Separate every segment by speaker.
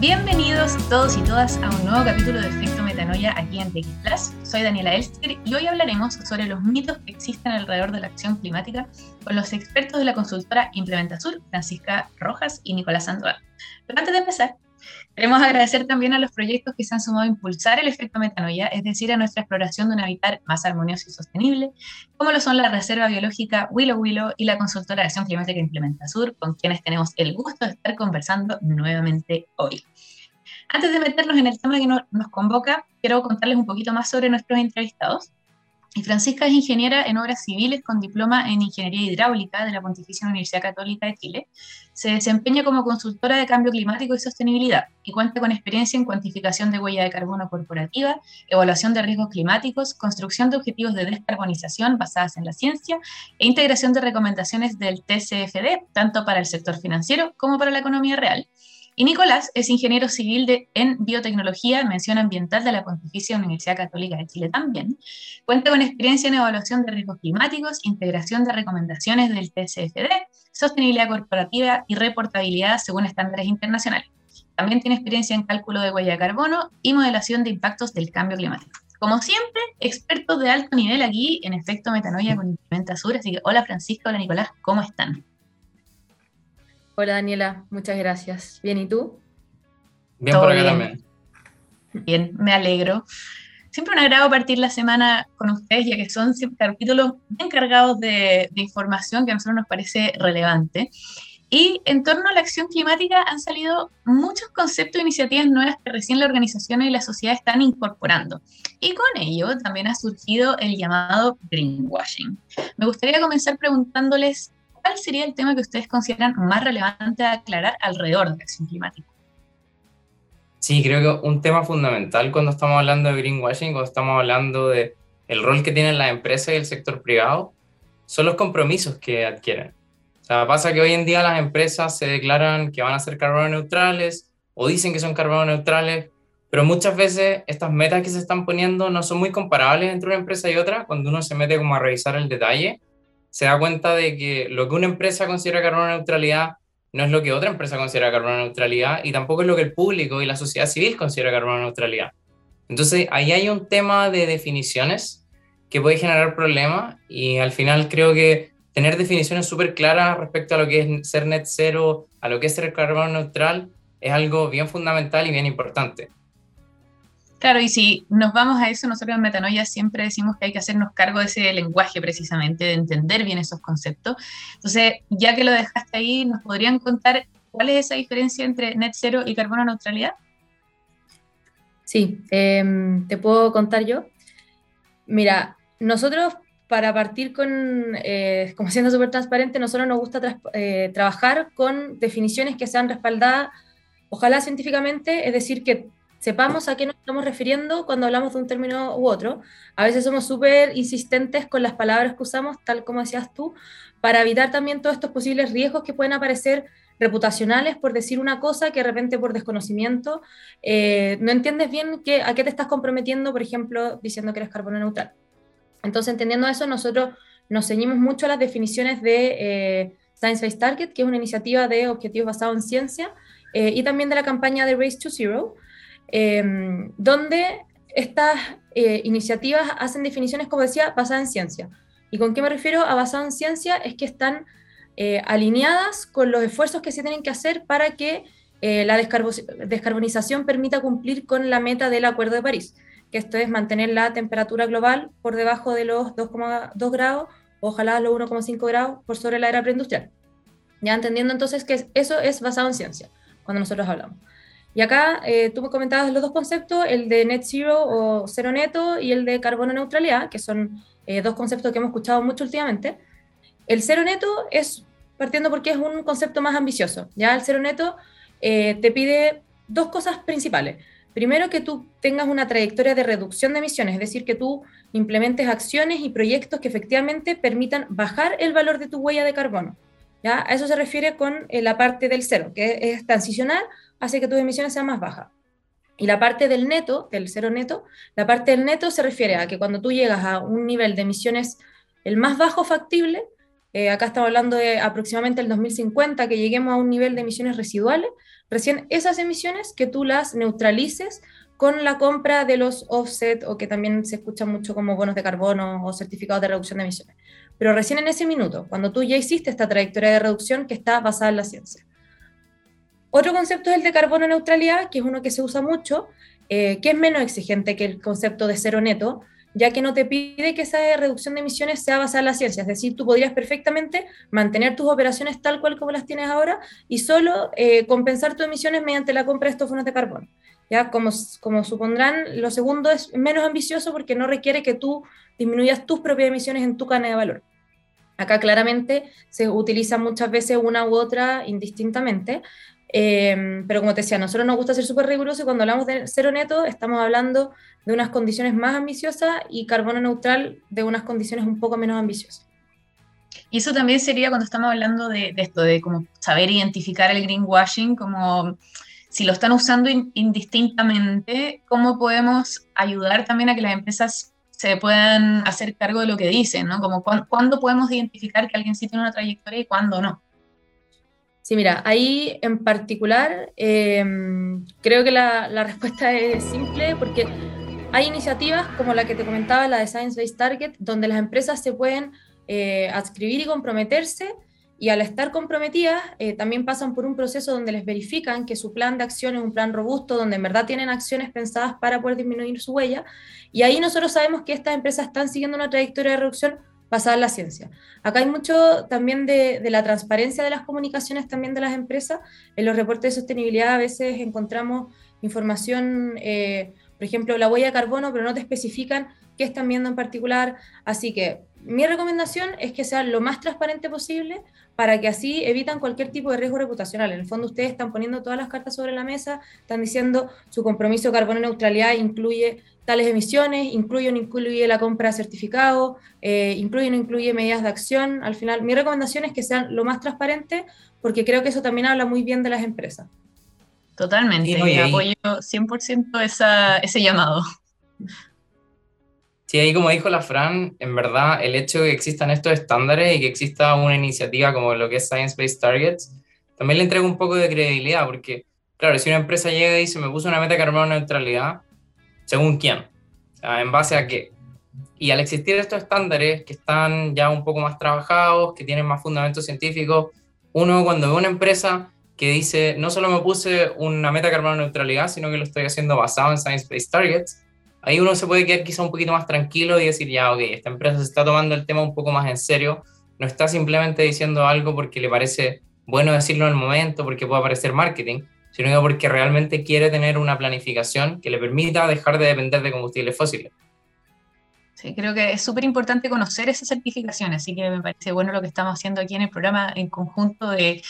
Speaker 1: Bienvenidos todos y todas a un nuevo capítulo de Efecto Metanoia aquí en TX Plus. Soy Daniela Elster y hoy hablaremos sobre los mitos que existen alrededor de la acción climática con los expertos de la consultora Implementa Sur, Francisca Rojas y Nicolás Sandoval. Pero antes de empezar, Queremos agradecer también a los proyectos que se han sumado a impulsar el efecto metanoia, es decir, a nuestra exploración de un hábitat más armonioso y sostenible, como lo son la Reserva Biológica Willow Willow y la consultora de acción climática Implementa Sur, con quienes tenemos el gusto de estar conversando nuevamente hoy. Antes de meternos en el tema que nos convoca, quiero contarles un poquito más sobre nuestros entrevistados. Y Francisca es ingeniera en obras civiles con diploma en Ingeniería Hidráulica de la Pontificia Universidad Católica de Chile. Se desempeña como consultora de cambio climático y sostenibilidad y cuenta con experiencia en cuantificación de huella de carbono corporativa, evaluación de riesgos climáticos, construcción de objetivos de descarbonización basadas en la ciencia e integración de recomendaciones del TCFD, tanto para el sector financiero como para la economía real. Y Nicolás es ingeniero civil de, en biotecnología, mención ambiental de la Pontificia Universidad Católica de Chile también. Cuenta con experiencia en evaluación de riesgos climáticos, integración de recomendaciones del TCFD, sostenibilidad corporativa y reportabilidad según estándares internacionales. También tiene experiencia en cálculo de huella de carbono y modelación de impactos del cambio climático. Como siempre, expertos de alto nivel aquí en efecto metanoia con Implementa Sur. Así que hola Francisco, hola Nicolás, ¿cómo están?
Speaker 2: Hola Daniela, muchas gracias. Bien, ¿y tú?
Speaker 3: Bien por acá también.
Speaker 1: Bien, me alegro. Siempre un agrado partir la semana con ustedes, ya que son capítulos bien cargados de, información que a nosotros nos parece relevante. Y en torno a la acción climática han salido muchos conceptos e iniciativas nuevas que recién la organización y la sociedad están incorporando. Y con ello también ha surgido el llamado greenwashing. Me gustaría comenzar preguntándoles ¿cuál sería el tema que ustedes consideran más relevante a aclarar alrededor de la acción climática?
Speaker 3: Sí, creo que un tema fundamental cuando estamos hablando de greenwashing, cuando estamos hablando de el rol que tienen las empresas y el sector privado, son los compromisos que adquieren. O sea, pasa que hoy en día las empresas se declaran que van a ser carbono neutrales o dicen que son carbono neutrales, pero muchas veces estas metas que se están poniendo no son muy comparables entre una empresa y otra cuando uno se mete como a revisar el detalle se da cuenta de que lo que una empresa considera carbono neutralidad no es lo que otra empresa considera carbono neutralidad y tampoco es lo que el público y la sociedad civil considera carbono neutralidad. Entonces, ahí hay un tema de definiciones que puede generar problemas y al final creo que tener definiciones súper claras respecto a lo que es ser net cero, a lo que es ser carbono neutral, es algo bien fundamental y bien importante.
Speaker 1: Claro, y si nos vamos a eso, nosotros en Metanoia siempre decimos que hay que hacernos cargo de ese lenguaje precisamente, de entender bien esos conceptos. Entonces, ya que lo dejaste ahí, ¿nos podrían contar cuál es esa diferencia entre net cero y carbono neutralidad?
Speaker 2: Sí, em, te puedo contar yo. Mira, nosotros para partir con, eh, como siendo súper transparente, nosotros nos gusta eh, trabajar con definiciones que sean respaldadas, ojalá científicamente, es decir, que sepamos a qué nos estamos refiriendo cuando hablamos de un término u otro. A veces somos súper insistentes con las palabras que usamos, tal como decías tú, para evitar también todos estos posibles riesgos que pueden aparecer reputacionales por decir una cosa que de repente por desconocimiento eh, no entiendes bien a qué te estás comprometiendo, por ejemplo, diciendo que eres carbono neutral. Entonces, entendiendo eso, nosotros nos ceñimos mucho a las definiciones de eh, Science Based Target, que es una iniciativa de objetivos basados en ciencia, eh, y también de la campaña de Race to Zero, Em, donde estas eh, iniciativas hacen definiciones, como decía, basadas en ciencia. ¿Y con qué me refiero a basado en ciencia? Es que están eh, alineadas con los esfuerzos que se tienen que hacer para que eh, la descarbonización permita cumplir con la meta del Acuerdo de París, que esto es mantener la temperatura global por debajo de los 2,2 grados, ojalá los 1,5 grados por sobre la era preindustrial. Ya entendiendo entonces que eso es basado en ciencia, cuando nosotros hablamos. Y acá eh, tú me comentabas los dos conceptos, el de net zero o cero neto y el de carbono neutralidad, que son eh, dos conceptos que hemos escuchado mucho últimamente. El cero neto es, partiendo porque es un concepto más ambicioso, ya el cero neto eh, te pide dos cosas principales. Primero, que tú tengas una trayectoria de reducción de emisiones, es decir, que tú implementes acciones y proyectos que efectivamente permitan bajar el valor de tu huella de carbono. ¿ya? A eso se refiere con la parte del cero, que es transicional hace que tus emisiones sean más bajas. Y la parte del neto, del cero neto, la parte del neto se refiere a que cuando tú llegas a un nivel de emisiones el más bajo factible, eh, acá estamos hablando de aproximadamente el 2050, que lleguemos a un nivel de emisiones residuales, recién esas emisiones que tú las neutralices con la compra de los offset o que también se escucha mucho como bonos de carbono o certificados de reducción de emisiones. Pero recién en ese minuto, cuando tú ya hiciste esta trayectoria de reducción que está basada en la ciencia. Otro concepto es el de carbono neutralidad, que es uno que se usa mucho, eh, que es menos exigente que el concepto de cero neto, ya que no te pide que esa reducción de emisiones sea basada en la ciencia. Es decir, tú podrías perfectamente mantener tus operaciones tal cual como las tienes ahora y solo eh, compensar tus emisiones mediante la compra de estos bonos de carbono. Ya, como, como supondrán, lo segundo es menos ambicioso porque no requiere que tú disminuyas tus propias emisiones en tu cadena de valor. Acá claramente se utiliza muchas veces una u otra indistintamente, Em, pero como te decía, a nosotros nos gusta ser súper rigurosos y cuando hablamos de cero neto estamos hablando de unas condiciones más ambiciosas y carbono neutral de unas condiciones un poco menos ambiciosas.
Speaker 1: Y eso también sería cuando estamos hablando de, esto, de como saber identificar el greenwashing, como si lo están usando indistintamente, ¿cómo podemos ayudar también a que las empresas se puedan hacer cargo de lo que dicen, ¿no? Como cuándo podemos identificar que alguien sí tiene una trayectoria y cuándo no.
Speaker 2: Sí, mira, ahí en particular em, creo que la, la, respuesta es simple porque hay iniciativas como la que te comentaba, la de Science Based Target, donde las empresas se pueden eh, adscribir y comprometerse y al estar comprometidas eh, también pasan por un proceso donde les verifican que su plan de acción es un plan robusto, donde en verdad tienen acciones pensadas para poder disminuir su huella. Y ahí nosotros sabemos que estas empresas están siguiendo una trayectoria de reducción basada en la ciencia. Acá hay mucho también de, la transparencia de las comunicaciones también de las empresas. En los reportes de sostenibilidad a veces encontramos información, eh, por ejemplo, la huella de carbono, pero no te especifican qué están viendo en particular. Así que mi recomendación es que sea lo más transparente posible para que así evitan cualquier tipo de riesgo reputacional. En el fondo ustedes están poniendo todas las cartas sobre la mesa, están diciendo su compromiso de carbono neutralidad incluye tales emisiones, incluye o no incluye la compra de certificados, eh, incluye o no incluye medidas de acción. Al final, mi recomendación es que sean lo más transparentes porque creo que eso también habla muy bien de las empresas.
Speaker 1: Totalmente, y apoyo 100% esa, ese llamado.
Speaker 3: Sí, ahí como dijo la Fran, en verdad el hecho de que existan estos estándares y que exista una iniciativa como lo que es Science Based Targets, también le entrega un poco de credibilidad, porque claro, si una empresa llega y dice me puso una meta carbono neutralidad, ¿según quién? ¿En base a qué? Y al existir estos estándares que están ya un poco más trabajados, que tienen más fundamentos científicos, uno cuando ve una empresa que dice no solo me puse una meta carbono neutralidad, sino que lo estoy haciendo basado en Science Based Targets, ahí uno se puede quedar quizá un poquito más tranquilo y decir, ya, ok, esta empresa se está tomando el tema un poco más en serio, no está simplemente diciendo algo porque le parece bueno decirlo en el momento, porque puede parecer marketing, sino que porque realmente quiere tener una planificación que le permita dejar de depender de combustibles fósiles.
Speaker 1: Sí, creo que es súper importante conocer esas certificaciones, así que me parece bueno lo que estamos haciendo aquí en el programa en conjunto de,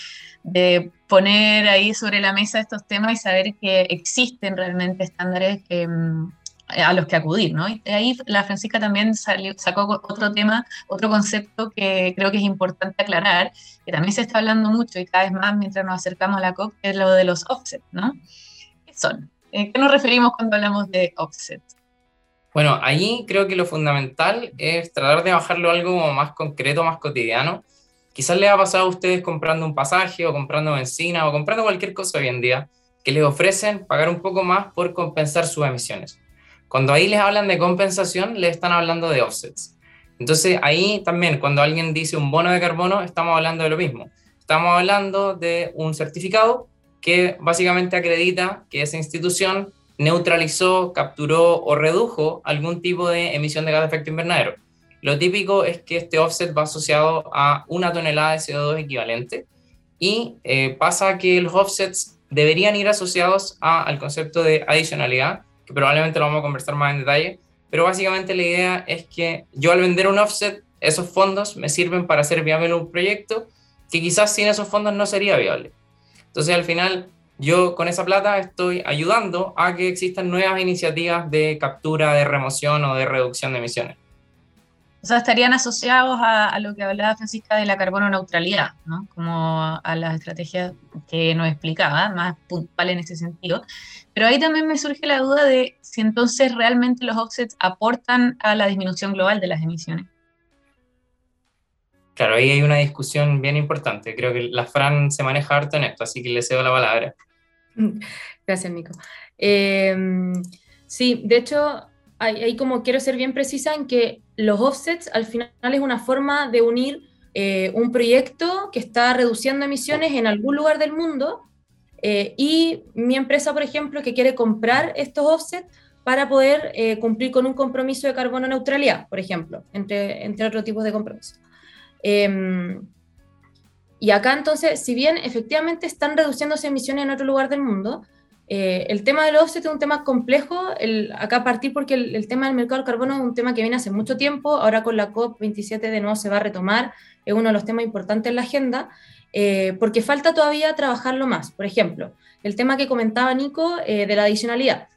Speaker 1: de poner ahí sobre la mesa estos temas y saber que existen realmente estándares que, mm, a los que acudir, ¿no? Y ahí la Francisca también sacó otro tema, otro concepto que creo que es importante aclarar, que también se está hablando mucho y cada vez más mientras nos acercamos a la COP, que es lo de los offsets, ¿no? ¿Qué son? ¿Qué nos referimos cuando hablamos de offsets?
Speaker 3: Bueno, ahí creo que lo fundamental es tratar de bajarlo a algo más concreto, más cotidiano. Quizás le ha pasado a ustedes comprando un pasaje o comprando benzina o comprando cualquier cosa hoy en día que les ofrecen pagar un poco más por compensar sus emisiones. Cuando ahí les hablan de compensación, les están hablando de offsets. Entonces ahí también, cuando alguien dice un bono de carbono, estamos hablando de lo mismo. Estamos hablando de un certificado que básicamente acredita que esa institución neutralizó, capturó o redujo algún tipo de emisión de gas de efecto invernadero. Lo típico es que este offset va asociado a una tonelada de CO2 equivalente y eh, pasa que los offsets deberían ir asociados al concepto de adicionalidad, probablemente lo vamos a conversar más en detalle, pero básicamente la idea es que yo al vender un offset, esos fondos me sirven para hacer viable un proyecto que quizás sin esos fondos no sería viable. Entonces al final yo con esa plata estoy ayudando a que existan nuevas iniciativas de captura, de remoción o de reducción de emisiones.
Speaker 1: O sea, estarían asociados a, lo que hablaba Francisca de la carbono neutralidad, ¿no? Como a las estrategias que nos explicaba, más puntual en ese sentido. Pero ahí también me surge la duda de si entonces realmente los offsets aportan a la disminución global de las emisiones.
Speaker 3: Claro, ahí hay una discusión bien importante. Creo que la Fran se maneja harto en esto, así que le cedo la palabra.
Speaker 2: Gracias, Nico. Em, sí, de hecho, ahí, como quiero ser bien precisa en que los offsets al final es una forma de unir eh, un proyecto que está reduciendo emisiones en algún lugar del mundo eh, y mi empresa, por ejemplo, que quiere comprar estos offsets para poder eh, cumplir con un compromiso de carbono neutralidad, por ejemplo, entre, entre otros tipos de compromisos. Em, y acá entonces, si bien efectivamente están reduciéndose emisiones en otro lugar del mundo, eh, el tema del offset es un tema complejo, el, acá partir porque el, tema del mercado del carbono es un tema que viene hace mucho tiempo, ahora con la COP27 de nuevo se va a retomar, es uno de los temas importantes en la agenda, eh, porque falta todavía trabajarlo más. Por ejemplo, el tema que comentaba Nico eh, de la adicionalidad.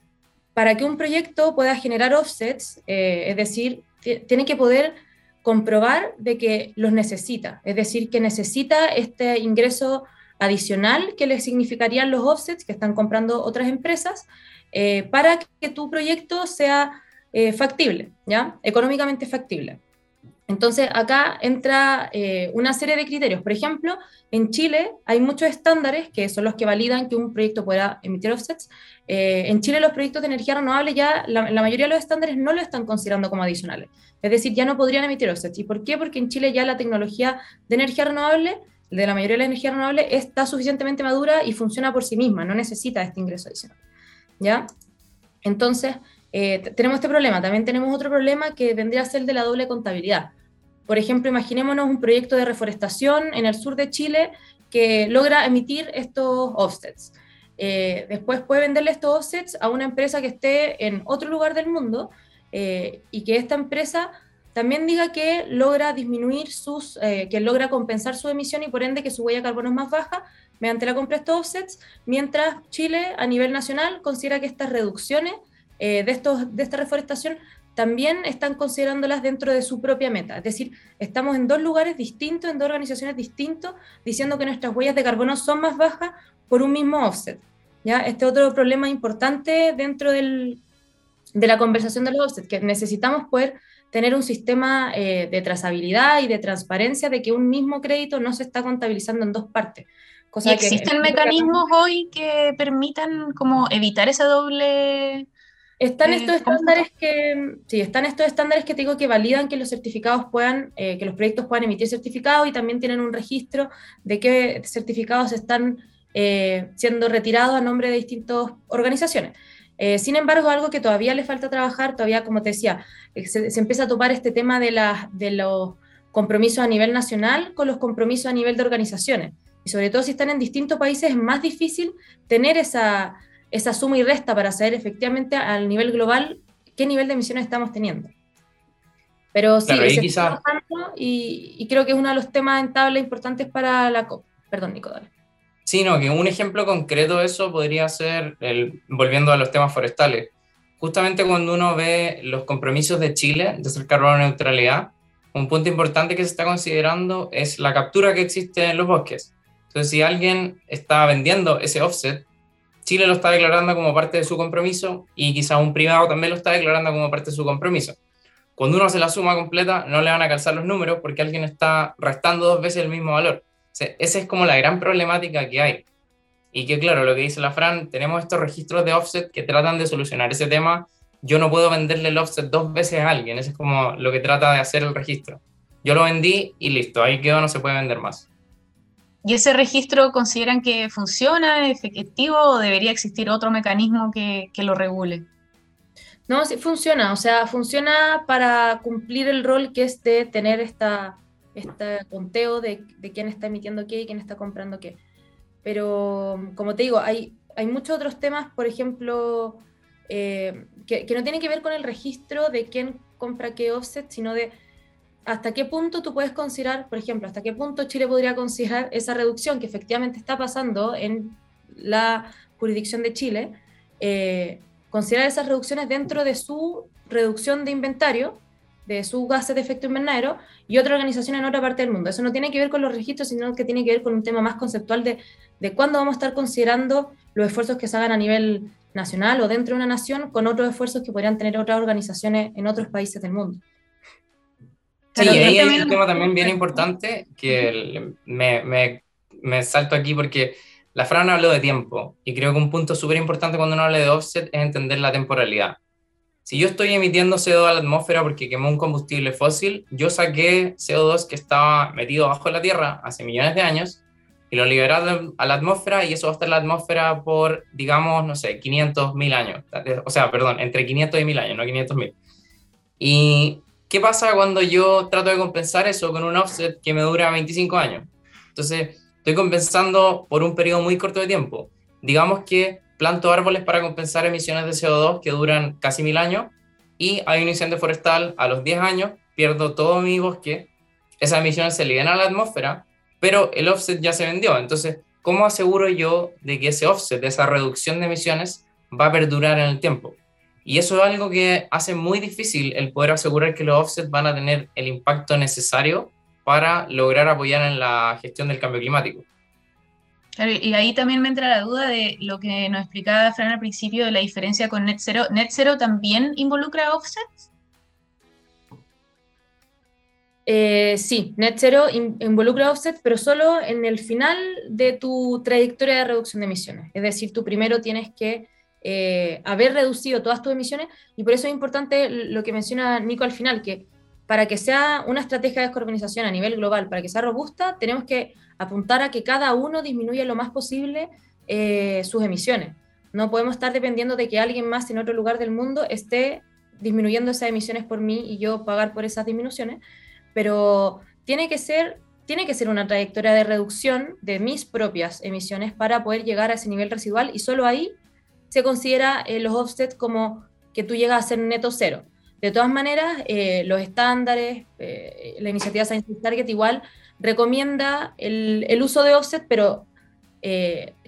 Speaker 2: Para que un proyecto pueda generar offsets, es decir, tiene que poder comprobar de que los necesita, es decir, que necesita este ingreso adicional que le significarían los offsets que están comprando otras empresas eh, para que tu proyecto sea eh, factible, ¿ya? Económicamente factible. Entonces, acá entra eh, una serie de criterios. Por ejemplo, en Chile hay muchos estándares que son los que validan que un proyecto pueda emitir offsets. en Chile los proyectos de energía renovable ya, la, la, mayoría de los estándares no lo están considerando como adicionales. Es decir, ya no podrían emitir offsets. ¿Y por qué? Porque en Chile ya la tecnología de energía renovable de la mayoría de la energía renovable está suficientemente madura y funciona por sí misma, no necesita este ingreso adicional. ¿Ya? Entonces, eh, tenemos este problema. También tenemos otro problema que vendría a ser el de la doble contabilidad. Por ejemplo, imaginémonos un proyecto de reforestación en el sur de Chile que logra emitir estos offsets. Eh, después puede venderle estos offsets a una empresa que esté en otro lugar del mundo eh, y que esta empresa también diga que logra disminuir sus, eh, que logra compensar su emisión y por ende que su huella de carbono es más baja mediante la compra de estos offsets, mientras Chile a nivel nacional considera que estas reducciones eh, de, estos, de esta reforestación también están considerándolas dentro de su propia meta. Es decir, estamos en dos lugares distintos, en dos organizaciones distintos, diciendo que nuestras huellas de carbono son más bajas por un mismo offset. ¿ya? Este otro problema importante dentro del, de la conversación de los offsets, que necesitamos poder tener un sistema eh, de trazabilidad y de transparencia de que un mismo crédito no se está contabilizando en dos partes.
Speaker 1: Cosa ¿Existen mecanismos hoy que permitan como evitar ese doble...
Speaker 2: Están eh, estos estándares que, sí, están estos estándares que te digo que validan que los certificados puedan, eh, que los proyectos puedan emitir certificados y también tienen un registro de qué certificados están siendo retirados a nombre de distintas organizaciones. Eh, sin embargo, algo que todavía le falta trabajar, todavía, como te decía, eh, se, empieza a topar este tema de, de los compromisos a nivel nacional con los compromisos a nivel de organizaciones. Y sobre todo si están en distintos países es más difícil tener esa, esa suma y resta para saber efectivamente al nivel global qué nivel de emisiones estamos teniendo. Pero sí, y, y, creo que es uno de los temas en tabla importantes para la COP. Perdón, Nico, dale.
Speaker 3: Sí, no, que un ejemplo concreto de eso podría ser, el, volviendo a los temas forestales, justamente cuando uno ve los compromisos de Chile de hacer carbono neutralidad, un punto importante que se está considerando es la captura que existe en los bosques. Entonces, si alguien está vendiendo ese offset, Chile lo está declarando como parte de su compromiso y quizá un privado también lo está declarando como parte de su compromiso. Cuando uno hace la suma completa, no le van a calzar los números porque alguien está restando dos veces el mismo valor esa es como la gran problemática que hay. Y que claro, lo que dice la Fran, tenemos estos registros de offset que tratan de solucionar ese tema. Yo no puedo venderle el offset dos veces a alguien, eso es como lo que trata de hacer el registro. Yo lo vendí y listo, ahí quedó, no se puede vender más.
Speaker 1: ¿Y ese registro consideran que funciona, efectivo o debería existir otro mecanismo que, lo regule?
Speaker 2: No, sí funciona, o sea, funciona para cumplir el rol que es de tener esta, este conteo de, de, quién está emitiendo qué y quién está comprando qué. Pero, como te digo, hay, hay muchos otros temas, por ejemplo, eh, que, que, no tienen que ver con el registro de quién compra qué offset, sino de hasta qué punto tú puedes considerar, por ejemplo, hasta qué punto Chile podría considerar esa reducción que efectivamente está pasando en la jurisdicción de Chile, eh, considerar esas reducciones dentro de su reducción de inventario de sus gases de efecto invernadero y otra organización en otra parte del mundo. Eso no tiene que ver con los registros, sino que tiene que ver con un tema más conceptual de, de cuándo vamos a estar considerando los esfuerzos que se hagan a nivel nacional o dentro de una nación con otros esfuerzos que podrían tener otras organizaciones en otros países del mundo.
Speaker 3: Sí, ahí hay un tema también bien importante que me, me, me, salto aquí porque la Fran habló de tiempo y creo que un punto súper importante cuando uno habla de offset es entender la temporalidad. Si yo estoy emitiendo CO2 a la atmósfera porque quemé un combustible fósil, yo saqué CO2 que estaba metido bajo la Tierra hace millones de años y lo liberé a la atmósfera y eso va a estar en la atmósfera por, digamos, no sé, 500 mil años. O sea, perdón, entre 500 y 1000 años, no 500 mil. ¿Y qué pasa cuando yo trato de compensar eso con un offset que me dura 25 años? Entonces, estoy compensando por un periodo muy corto de tiempo. Digamos que planto árboles para compensar emisiones de CO2 que duran casi mil años y hay un incendio forestal a los 10 años, pierdo todo mi bosque, esas emisiones se liberan a la atmósfera pero el offset ya se vendió. Entonces, ¿cómo aseguro yo de que ese offset, esa reducción de emisiones, va a perdurar en el tiempo? Y eso es algo que hace muy difícil el poder asegurar que los offsets van a tener el impacto necesario para lograr apoyar en la gestión del cambio climático.
Speaker 1: y ahí también me entra la duda de lo que nos explicaba Fran al principio de la diferencia con Net Zero. ¿Net Zero también involucra offsets?
Speaker 2: Eh, sí, Net Zero involucra offset, pero solo en el final de tu trayectoria de reducción de emisiones. Es decir, tú primero tienes que eh, haber reducido todas tus emisiones y por eso es importante lo que menciona Nico al final, que para que sea una estrategia de descarbonización a nivel global, para que sea robusta, tenemos que apuntar a que cada uno disminuya lo más posible eh, sus emisiones. No podemos estar dependiendo de que alguien más en otro lugar del mundo esté disminuyendo esas emisiones por mí y yo pagar por esas disminuciones, pero tiene que ser, tiene que ser una trayectoria de reducción de mis propias emisiones para poder llegar a ese nivel residual y solo ahí se considera eh, los offsets como que tú llegas a ser neto cero. De todas maneras, eh, los estándares, eh, la iniciativa Science Target igual recomienda el, uso de offset, pero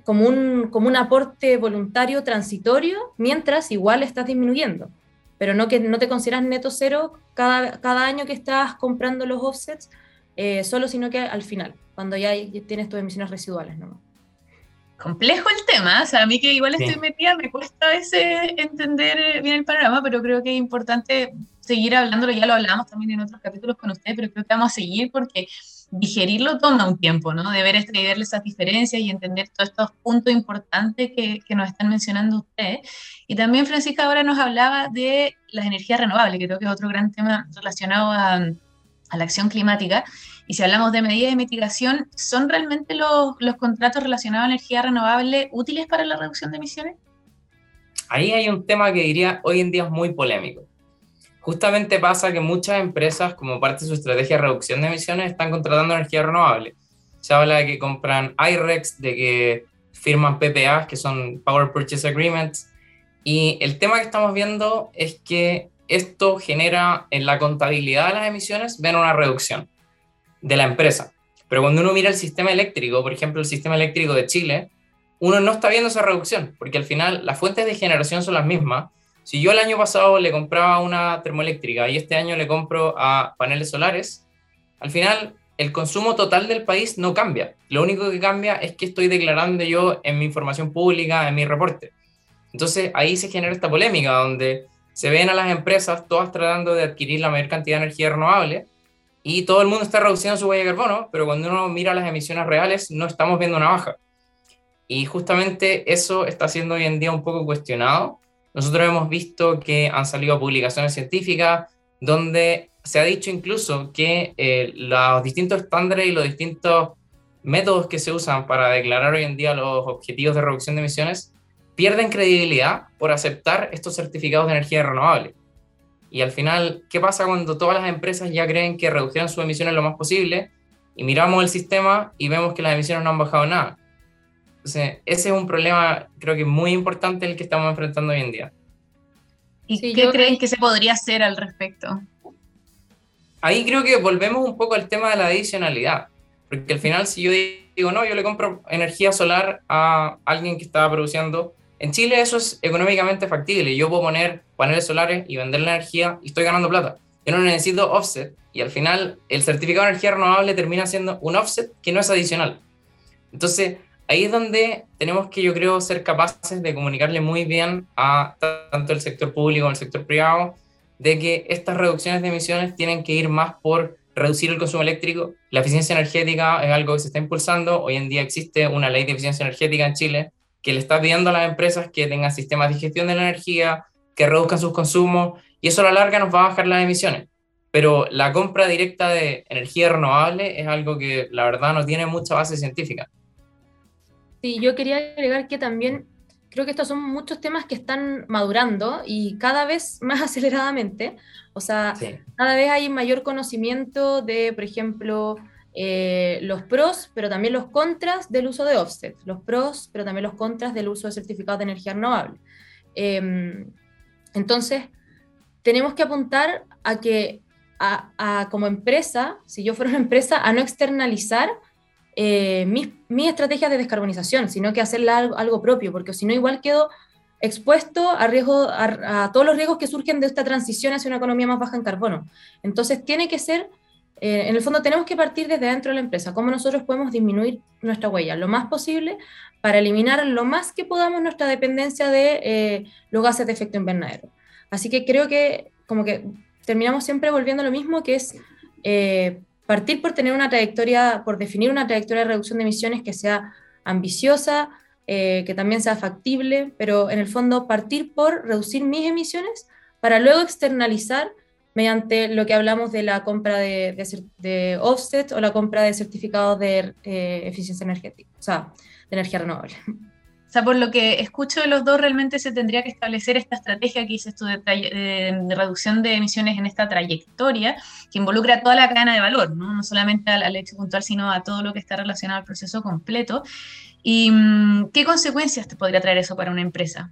Speaker 2: como, un, aporte voluntario transitorio, mientras igual estás disminuyendo pero no que no te consideras neto cero cada, cada año que estás comprando los offsets, solo sino que al final, cuando ya tienes tus emisiones residuales nomás.
Speaker 1: Complejo el tema, o sea, a mí que igual estoy metida, me cuesta a veces entender bien el panorama, pero creo que es importante seguir hablándolo, ya lo hablamos también en otros capítulos con ustedes, pero creo que vamos a seguir porque digerirlo toma un tiempo, ¿no? De ver, ver esas diferencias y entender todos estos puntos importantes que, que, nos están mencionando ustedes. Y también Francisca ahora nos hablaba de las energías renovables, que creo que es otro gran tema relacionado a, a la acción climática. Y si hablamos de medidas de mitigación, ¿son realmente los, los contratos relacionados a energía renovable útiles para la reducción de emisiones?
Speaker 3: Ahí hay un tema que diría hoy en día es muy polémico justamente pasa que muchas empresas, como parte de su estrategia de reducción de emisiones, están contratando energía renovable. Se habla de que compran IREX, de que firman PPAs, que son Power Purchase Agreements. Y el tema que estamos viendo es que esto genera en la contabilidad de las emisiones, ven una reducción de la empresa. Pero cuando uno mira el sistema eléctrico, por ejemplo, el sistema eléctrico de Chile, uno no está viendo esa reducción, porque al final las fuentes de generación son las mismas, si yo el año pasado le compraba una termoeléctrica y este año le compro a paneles solares, al final el consumo total del país no cambia. Lo único que cambia es que estoy declarando yo en mi información pública, en mi reporte. Entonces ahí se genera esta polémica donde se ven a las empresas todas tratando de adquirir la mayor cantidad de energía renovable y todo el mundo está reduciendo su huella de carbono, pero cuando uno mira las emisiones reales no estamos viendo una baja. Y justamente eso está siendo hoy en día un poco cuestionado nosotros hemos visto que han salido publicaciones científicas donde se ha dicho incluso que eh, los distintos estándares y los distintos métodos que se usan para declarar hoy en día los objetivos de reducción de emisiones pierden credibilidad por aceptar estos certificados de energía renovable. Y al final, ¿qué pasa cuando todas las empresas ya creen que reducirán sus emisiones lo más posible y miramos el sistema y vemos que las emisiones no han bajado nada? Entonces, ese es un problema, creo que muy importante el que estamos enfrentando hoy en día.
Speaker 1: ¿Y qué creen que se podría hacer al respecto?
Speaker 3: Ahí creo que volvemos un poco al tema de la adicionalidad, porque al final si yo digo, no, yo le compro energía solar a alguien que está produciendo, en Chile eso es económicamente factible, yo puedo poner paneles solares y vender la energía y estoy ganando plata. Yo no necesito offset y al final el certificado de energía renovable termina siendo un offset que no es adicional. Entonces, ahí es donde tenemos que, yo creo, ser capaces de comunicarle muy bien a tanto el sector público como el sector privado de que estas reducciones de emisiones tienen que ir más por reducir el consumo eléctrico. La eficiencia energética es algo que se está impulsando. Hoy en día existe una ley de eficiencia energética en Chile que le está pidiendo a las empresas que tengan sistemas de gestión de la energía, que reduzcan sus consumos, y eso a la larga nos va a bajar las emisiones. Pero la compra directa de energía renovable es algo que la verdad no tiene mucha base científica.
Speaker 2: Sí, yo quería agregar que también creo que estos son muchos temas que están madurando y cada vez más aceleradamente. O sea, cada vez hay mayor conocimiento de, por ejemplo, eh, los pros, pero también los contras del uso de offset. Los pros, pero también los contras del uso de certificados de energía renovable. Em, entonces, tenemos que apuntar a que, a, como empresa, si yo fuera una empresa, a no externalizar eh, mis, estrategias de descarbonización, sino que hacer algo, propio, porque si no, igual quedo expuesto a, riesgo, a, todos los riesgos que surgen de esta transición hacia una economía más baja en carbono. Entonces, tiene que ser, eh, en el fondo, tenemos que partir desde dentro de la empresa, cómo nosotros podemos disminuir nuestra huella lo más posible para eliminar lo más que podamos nuestra dependencia de eh, los gases de efecto invernadero. Así que creo que como que terminamos siempre volviendo a lo mismo, que es partir por tener una trayectoria, por definir una trayectoria de reducción de emisiones que sea ambiciosa, eh, que también sea factible, pero en el fondo partir por reducir mis emisiones para luego externalizar mediante lo que hablamos de la compra de, de, offset o la compra de certificados de eh, eficiencia energética, o sea, de energía renovable
Speaker 1: sea, por lo que escucho de los dos, realmente se tendría que establecer esta estrategia que dices tú de, reducción de emisiones en esta trayectoria, que involucra toda la cadena de valor, no, solamente al, hecho puntual, sino a todo lo que está relacionado al proceso completo. ¿Y mm, qué consecuencias te podría traer eso para una empresa?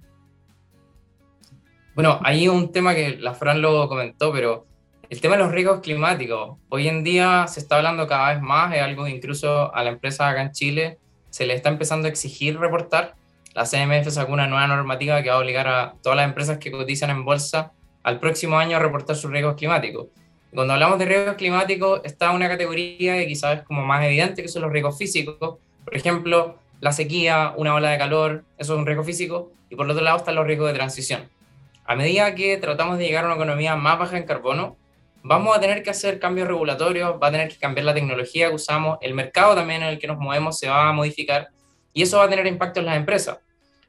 Speaker 3: Bueno, hay un tema que la Fran lo comentó, pero el tema de los riesgos climáticos. Hoy en día se está hablando cada vez más, es algo que incluso a la empresa acá en Chile se le está empezando a exigir reportar la CMF sacó una nueva normativa que va a obligar a todas las empresas que cotizan en bolsa al próximo año a reportar sus riesgos climáticos. Cuando hablamos de riesgos climáticos, está una categoría que quizás es como más evidente, que son los riesgos físicos. Por ejemplo, la sequía, una ola de calor, eso es un riesgo físico. Y por otro lado están los riesgos de transición. A medida que tratamos de llegar a una economía más baja en carbono, vamos a tener que hacer cambios regulatorios, va a tener que cambiar la tecnología que usamos, el mercado también en el que nos movemos se va a modificar y eso va a tener impacto en las empresas.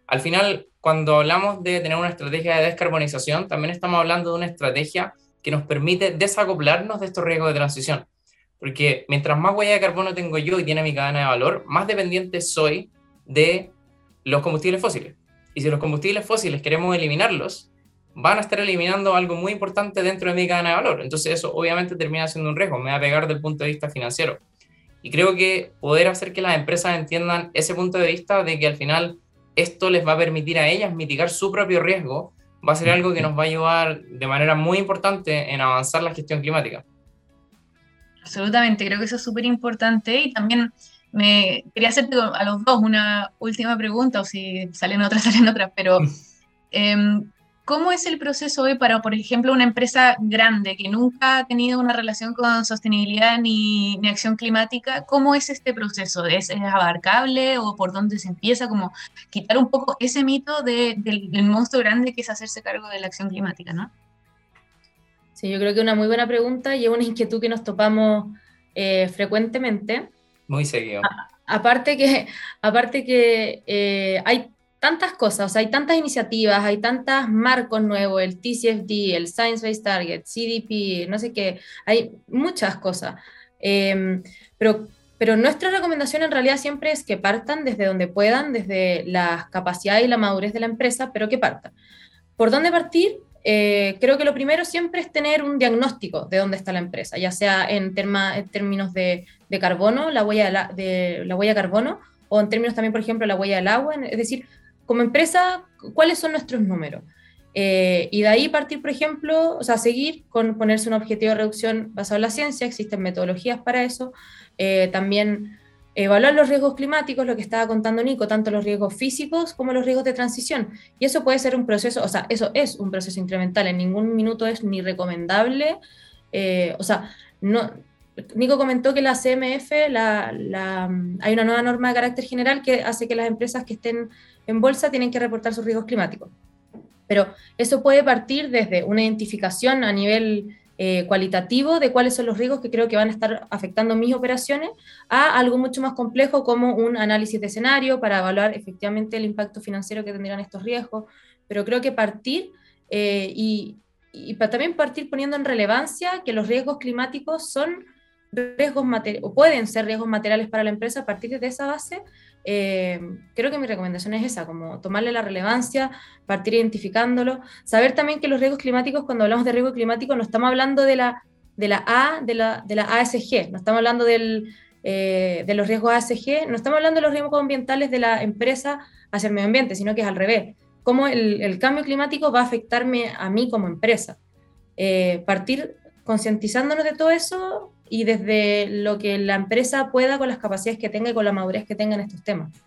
Speaker 3: Al final, cuando hablamos de tener una estrategia de descarbonización, también estamos hablando de una estrategia que nos permite desacoplarnos de estos riesgos de transición. Porque mientras más huella de carbono tengo yo y tiene mi cadena de valor, más dependiente soy de los combustibles fósiles. Y si los combustibles fósiles queremos eliminarlos, van a estar eliminando algo muy importante dentro de mi cadena de valor. Entonces eso obviamente termina siendo un riesgo, me va a pegar del punto de vista financiero. Y creo que poder hacer que las empresas entiendan ese punto de vista de que al final esto les va a permitir a ellas mitigar su propio riesgo, va a ser algo que nos va a ayudar de manera muy importante en avanzar la gestión climática.
Speaker 1: Absolutamente, creo que eso es súper importante y también me quería hacerte a los dos una última pregunta, o si salen otras, salen otras, pero em, ¿Cómo es el proceso hoy para, por ejemplo, una empresa grande que nunca ha tenido una relación con sostenibilidad ni, acción climática? ¿Cómo es este proceso? ¿Es, abarcable o por dónde se empieza? Como quitar un poco ese mito del, monstruo grande que es hacerse cargo de la acción climática, ¿no?
Speaker 2: Sí, yo creo que es una muy buena pregunta y es una inquietud que nos topamos eh, frecuentemente.
Speaker 3: Muy seguido.
Speaker 2: aparte que, aparte que eh, hay tantas cosas, o sea, hay tantas iniciativas, hay tantos marcos nuevos, el TCFD, el Science Based Target, CDP, no sé qué, hay muchas cosas. Em, pero, pero nuestra recomendación en realidad siempre es que partan desde donde puedan, desde la capacidad y la madurez de la empresa, pero que partan. ¿Por dónde partir? Eh, creo que lo primero siempre es tener un diagnóstico de dónde está la empresa, ya sea en, en términos de, de, carbono, la huella de, la huella de carbono, o en términos también, por ejemplo, la huella del agua, es decir, como empresa, cuáles son nuestros números. Eh, y de ahí partir, por ejemplo, o sea, seguir con ponerse un objetivo de reducción basado en la ciencia, existen metodologías para eso. Eh, también evaluar los riesgos climáticos, lo que estaba contando Nico, tanto los riesgos físicos como los riesgos de transición. Y eso puede ser un proceso, o sea, eso es un proceso incremental, en ningún minuto es ni recomendable. Eh, o sea, no, Nico comentó que la CMF, la, hay una nueva norma de carácter general que hace que las empresas que estén en bolsa tienen que reportar sus riesgos climáticos. Pero eso puede partir desde una identificación a nivel eh, cualitativo de cuáles son los riesgos que creo que van a estar afectando mis operaciones, a algo mucho más complejo como un análisis de escenario para evaluar efectivamente el impacto financiero que tendrán estos riesgos. Pero creo que partir eh, y, y también partir poniendo en relevancia que los riesgos climáticos son riesgos o pueden ser riesgos materiales para la empresa a partir de esa base, eh, creo que mi recomendación es esa, como tomarle la relevancia, partir identificándolo, saber también que los riesgos climáticos, cuando hablamos de riesgo climático, no estamos hablando de la, de la A, de la, de la ASG, no estamos hablando del, eh, de los riesgos ASG, no estamos hablando de los riesgos ambientales de la empresa hacia el medio ambiente, sino que es al revés, cómo el, el cambio climático va a afectarme a mí como empresa. Eh, partir concientizándonos de todo eso y desde lo que la empresa pueda con las capacidades que tenga y con la madurez que tenga en estos temas.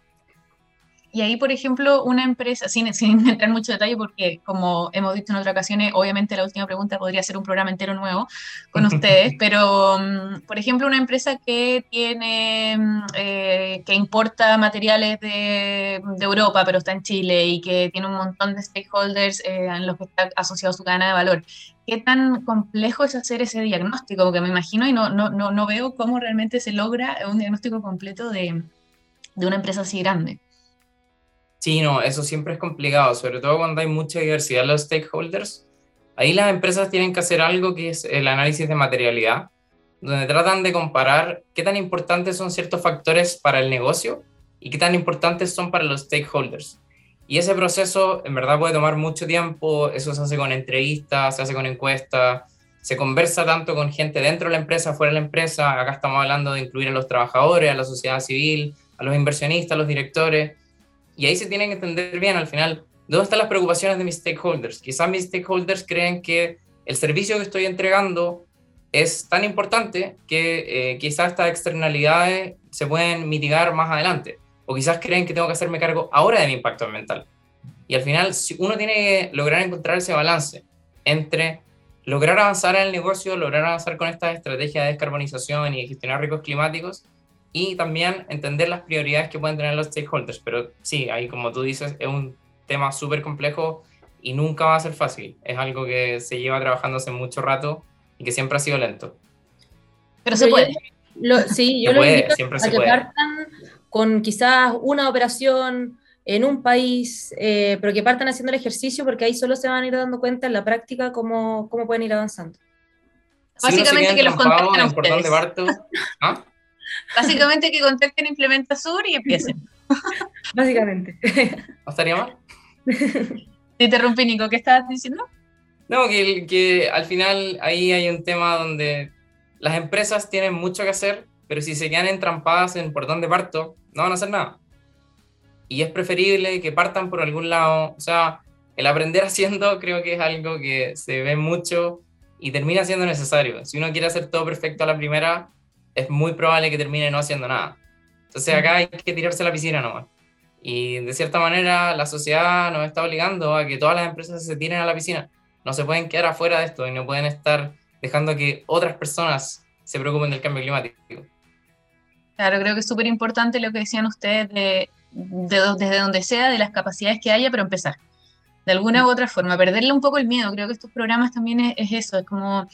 Speaker 1: Y ahí, por ejemplo, una empresa, sin, sin entrar en mucho detalle, porque como hemos visto en otras ocasiones, obviamente la última pregunta podría ser un programa entero nuevo con ustedes, pero, mm, por ejemplo, una empresa que tiene, mm, eh, que importa materiales de, de, Europa, pero está en Chile y que tiene un montón de stakeholders eh, en los que está asociado su cadena de valor, ¿qué tan complejo es hacer ese diagnóstico? Porque me imagino y no, no, no, no veo cómo realmente se logra un diagnóstico completo de, de una empresa así grande.
Speaker 3: Sí, no, eso siempre es complicado, sobre todo cuando hay mucha diversidad de los stakeholders. Ahí las empresas tienen que hacer algo que es el análisis de materialidad, donde tratan de comparar qué tan importantes son ciertos factores para el negocio y qué tan importantes son para los stakeholders. Y ese proceso en verdad puede tomar mucho tiempo, eso se hace con entrevistas, se hace con encuestas, se conversa tanto con gente dentro de la empresa, fuera de la empresa, acá estamos hablando de incluir a los trabajadores, a la sociedad civil, a los inversionistas, a los directores, y ahí se tienen que entender bien al final dónde están las preocupaciones de mis stakeholders. Quizás mis stakeholders creen que el servicio que estoy entregando es tan importante que eh, quizás estas externalidades se pueden mitigar más adelante. O quizás creen que tengo que hacerme cargo ahora de mi impacto ambiental. Y al final, uno tiene que lograr encontrar ese balance entre lograr avanzar en el negocio, lograr avanzar con estas estrategias de descarbonización y gestionar riesgos climáticos, y también entender las prioridades que pueden tener los stakeholders. Pero sí, ahí como tú dices, es un tema súper complejo y nunca va a ser fácil. Es algo que se lleva trabajando hace mucho rato y que siempre ha sido lento.
Speaker 1: Pero se puede.
Speaker 2: sí, yo lo puede, siempre a que partan con quizás una operación en un país, eh, pero que partan haciendo el ejercicio porque ahí solo se van a ir dando cuenta en la práctica cómo, cómo pueden ir avanzando.
Speaker 1: Básicamente que los contacten ¿Ah? Básicamente que contacten Implementa Sur y empiecen.
Speaker 2: Básicamente.
Speaker 3: ¿No estaría mal?
Speaker 1: Te interrumpí, Nico, ¿qué estabas diciendo?
Speaker 3: No, que, que al final ahí hay un tema donde las empresas tienen mucho que hacer, pero si se quedan entrampadas en por dónde parto, no van a hacer nada. Y es preferible que partan por algún lado. O sea, el aprender haciendo creo que es algo que se ve mucho y termina siendo necesario. Si uno quiere hacer todo perfecto a la primera, es muy probable que termine no haciendo nada. Entonces acá hay que tirarse a la piscina nomás. Y de cierta manera la sociedad nos está obligando a que todas las empresas se tiren a la piscina. No se pueden quedar afuera de esto y no pueden estar dejando que otras personas se preocupen del cambio climático.
Speaker 1: Claro, creo que es súper importante lo que decían ustedes de, desde donde sea, de las capacidades que haya, pero empezar. De alguna u otra forma, perderle un poco el miedo. Creo que estos programas también es, es eso, es como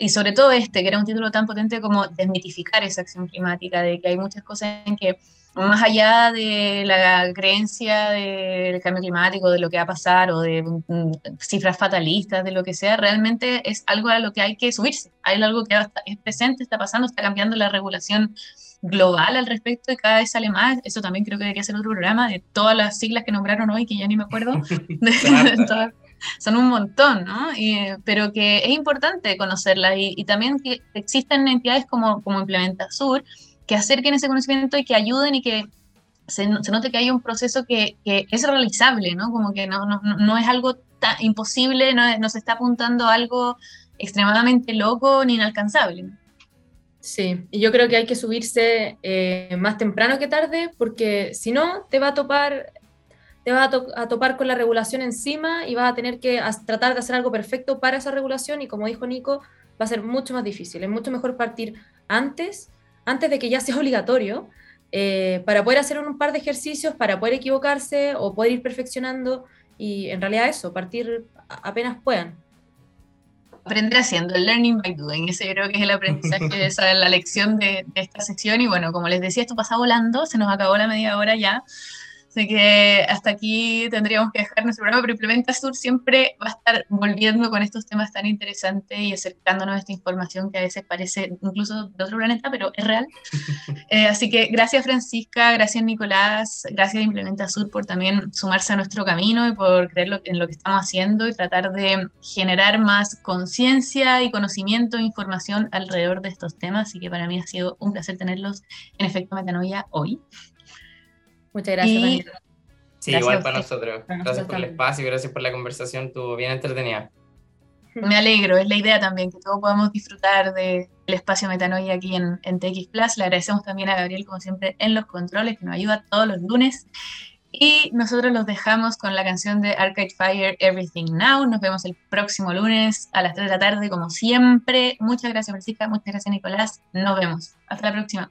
Speaker 1: y sobre todo este, que era un título tan potente como desmitificar esa acción climática, de que hay muchas cosas en que más allá de la creencia del cambio climático, de lo que va a pasar o de mm, cifras fatalistas, de lo que sea, realmente es algo a lo que hay que subirse. Hay algo que es presente, está pasando, está cambiando la regulación global al respecto y cada vez sale más. Eso también creo que debería ser otro programa de todas las siglas que nombraron hoy, que ya ni me acuerdo. de, todas, son un montón, ¿no? pero que es importante conocerlas y, también que existen entidades como, como Implementa Sur que acerquen ese conocimiento y que ayuden y que se, note que hay un proceso que, que, es realizable, ¿no? Como que no, no, no es algo tan imposible, no, no, se está apuntando a algo extremadamente loco ni inalcanzable.
Speaker 2: Sí, y yo creo que hay que subirse eh, más temprano que tarde, porque si no, te va a topar te vas a, topar con la regulación encima y vas a tener que tratar de hacer algo perfecto para esa regulación y como dijo Nico, va a ser mucho más difícil. Es mucho mejor partir antes, antes de que ya sea obligatorio, eh, para poder hacer un par de ejercicios, para poder equivocarse o poder ir perfeccionando y en realidad eso, partir apenas puedan.
Speaker 1: Aprender haciendo, el learning by doing, ese creo que es el aprendizaje, esa es la lección de, de esta sección y bueno, como les decía, esto pasa volando, se nos acabó la media hora ya. Así que hasta aquí tendríamos que dejar nuestro programa, pero Implementa Sur siempre va a estar volviendo con estos temas tan interesantes y acercándonos a esta información que a veces parece incluso de otro planeta, pero es real. Eh, así que gracias Francisca, gracias Nicolás, gracias Implementa Sur por también sumarse a nuestro camino y por creer en lo que estamos haciendo y tratar de generar más conciencia y conocimiento e información alrededor de estos temas. Así que para mí ha sido un placer tenerlos en Efecto Metanoia hoy.
Speaker 2: Muchas gracias, Daniel.
Speaker 3: Sí, igual para nosotros. gracias por el espacio, gracias por la conversación, estuvo bien entretenida.
Speaker 1: Me alegro, es la idea también, que todos podamos disfrutar del espacio Metanoia aquí en, en TX Plus. Le agradecemos también a Gabriel, como siempre, en los controles, que nos ayuda todos los lunes. Y nosotros los dejamos con la canción de Arcade Fire, Everything Now. Nos vemos el próximo lunes a las 3 de la tarde, como siempre. Muchas gracias, Francisca. Muchas gracias, Nicolás. Nos vemos. Hasta la próxima.